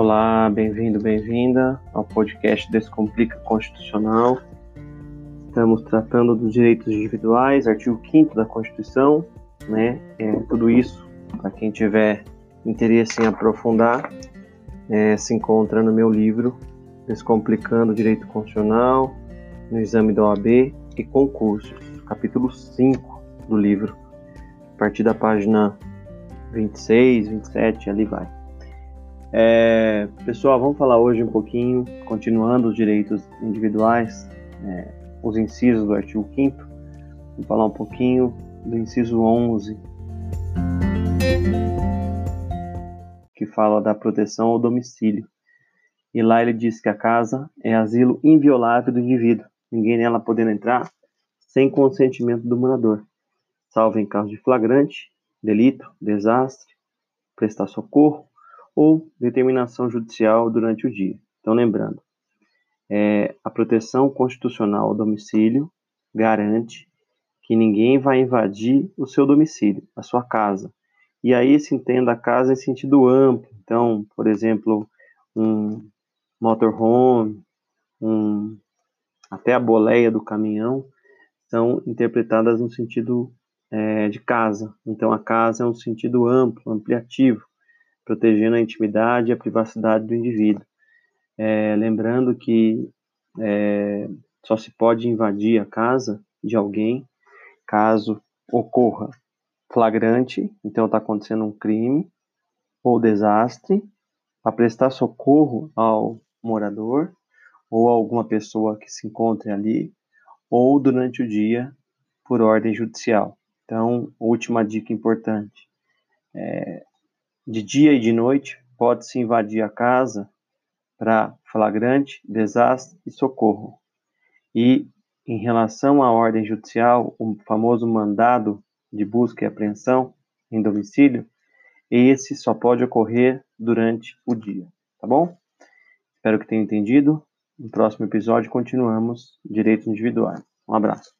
Olá, bem-vindo, bem-vinda ao podcast Descomplica Constitucional. Estamos tratando dos direitos individuais, artigo 5 da Constituição, né? É, tudo isso, para quem tiver interesse em aprofundar, é, se encontra no meu livro Descomplicando o Direito Constitucional, no exame da OAB e concursos, capítulo 5 do livro, a partir da página 26, 27, ali vai. É, pessoal, vamos falar hoje um pouquinho, continuando os direitos individuais, é, os incisos do artigo 5 Vamos falar um pouquinho do inciso 11, que fala da proteção ao domicílio. E lá ele diz que a casa é asilo inviolável do indivíduo, ninguém nela podendo entrar sem consentimento do morador, salvo em caso de flagrante, delito, desastre, prestar socorro ou determinação judicial durante o dia. Então, lembrando, é, a proteção constitucional ao domicílio garante que ninguém vai invadir o seu domicílio, a sua casa. E aí se entenda a casa em sentido amplo. Então, por exemplo, um motorhome, um, até a boleia do caminhão são interpretadas no sentido é, de casa. Então, a casa é um sentido amplo, ampliativo, protegendo a intimidade e a privacidade do indivíduo. É, lembrando que é, só se pode invadir a casa de alguém caso ocorra flagrante, então está acontecendo um crime ou desastre, para prestar socorro ao morador ou a alguma pessoa que se encontre ali, ou durante o dia por ordem judicial. Então, última dica importante: é, de dia e de noite pode-se invadir a casa para flagrante, desastre e socorro. E em relação à ordem judicial, o famoso mandado de busca e apreensão em domicílio, esse só pode ocorrer durante o dia, tá bom? Espero que tenham entendido. No próximo episódio continuamos direitos individuais. Um abraço.